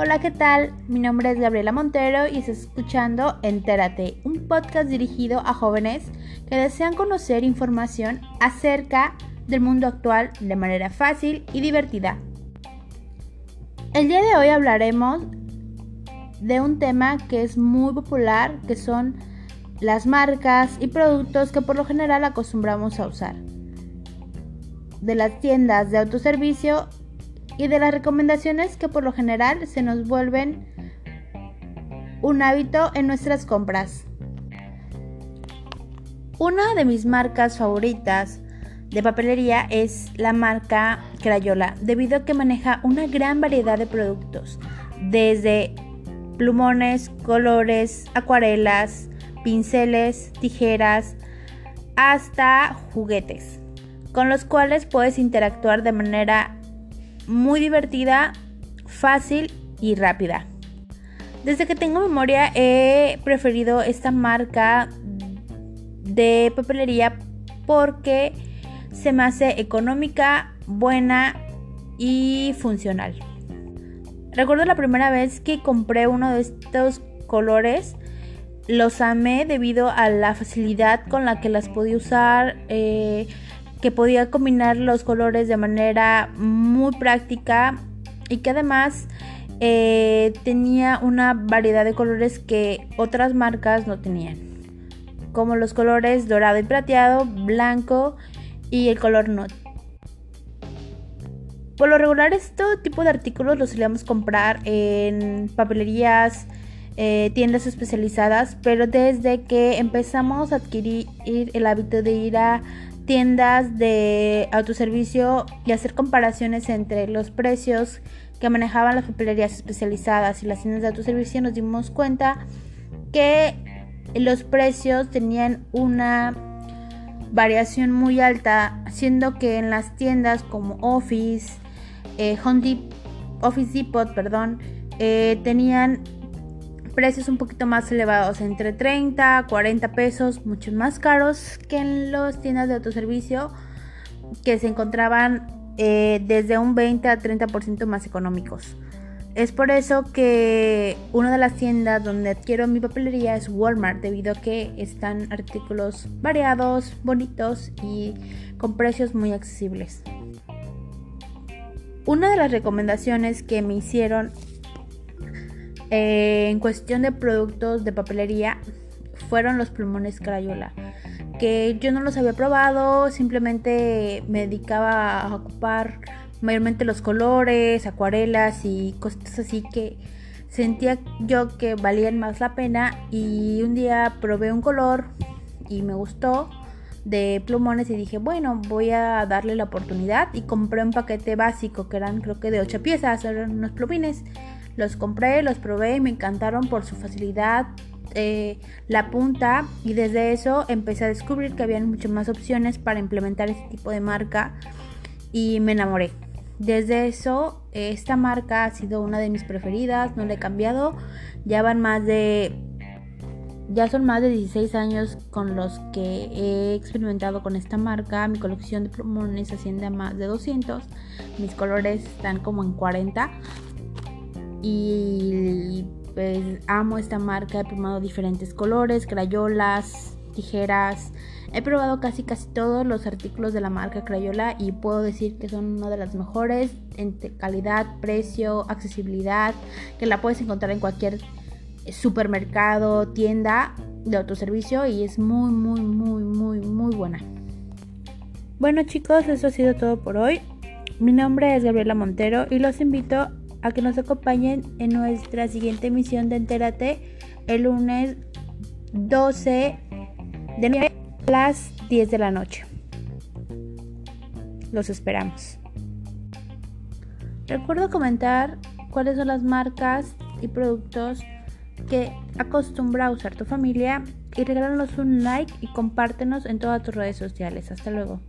Hola, ¿qué tal? Mi nombre es Gabriela Montero y estás escuchando Entérate, un podcast dirigido a jóvenes que desean conocer información acerca del mundo actual de manera fácil y divertida. El día de hoy hablaremos de un tema que es muy popular, que son las marcas y productos que por lo general acostumbramos a usar. De las tiendas de autoservicio y de las recomendaciones que por lo general se nos vuelven un hábito en nuestras compras. Una de mis marcas favoritas de papelería es la marca Crayola, debido a que maneja una gran variedad de productos, desde plumones, colores, acuarelas, pinceles, tijeras, hasta juguetes, con los cuales puedes interactuar de manera muy divertida, fácil y rápida. Desde que tengo memoria he preferido esta marca de papelería porque se me hace económica, buena y funcional. Recuerdo la primera vez que compré uno de estos colores, los amé debido a la facilidad con la que las podía usar. Eh, que podía combinar los colores de manera muy práctica y que además eh, tenía una variedad de colores que otras marcas no tenían, como los colores dorado y plateado, blanco y el color nude. Por lo regular, este tipo de artículos los solíamos comprar en papelerías, eh, tiendas especializadas, pero desde que empezamos a adquirir el hábito de ir a tiendas de autoservicio y hacer comparaciones entre los precios que manejaban las papelerías especializadas y las tiendas de autoservicio nos dimos cuenta que los precios tenían una variación muy alta, siendo que en las tiendas como Office, eh, Office Depot, perdón, eh, tenían precios un poquito más elevados, entre 30 a 40 pesos, mucho más caros que en las tiendas de autoservicio que se encontraban eh, desde un 20 a 30% más económicos. Es por eso que una de las tiendas donde adquiero mi papelería es Walmart, debido a que están artículos variados, bonitos y con precios muy accesibles. Una de las recomendaciones que me hicieron eh, en cuestión de productos de papelería, fueron los plumones Crayola. Que yo no los había probado, simplemente me dedicaba a ocupar mayormente los colores, acuarelas y cosas así que sentía yo que valían más la pena. Y un día probé un color y me gustó de plumones y dije, bueno, voy a darle la oportunidad y compré un paquete básico que eran creo que de 8 piezas, eran unos plumines. Los compré, los probé y me encantaron por su facilidad, eh, la punta y desde eso empecé a descubrir que había muchas más opciones para implementar este tipo de marca y me enamoré. Desde eso, esta marca ha sido una de mis preferidas, no la he cambiado. Ya van más de. Ya son más de 16 años con los que he experimentado con esta marca. Mi colección de plumones asciende a más de 200. Mis colores están como en 40 y pues amo esta marca, he probado diferentes colores, crayolas, tijeras. He probado casi casi todos los artículos de la marca Crayola y puedo decir que son una de las mejores en calidad, precio, accesibilidad, que la puedes encontrar en cualquier supermercado, tienda de autoservicio y es muy muy muy muy muy buena. Bueno chicos, eso ha sido todo por hoy. Mi nombre es Gabriela Montero y los invito a que nos acompañen en nuestra siguiente emisión de Entérate el lunes 12 de las 10 de la noche. Los esperamos. Recuerdo comentar cuáles son las marcas y productos que acostumbra a usar tu familia y regálanos un like y compártenos en todas tus redes sociales. Hasta luego.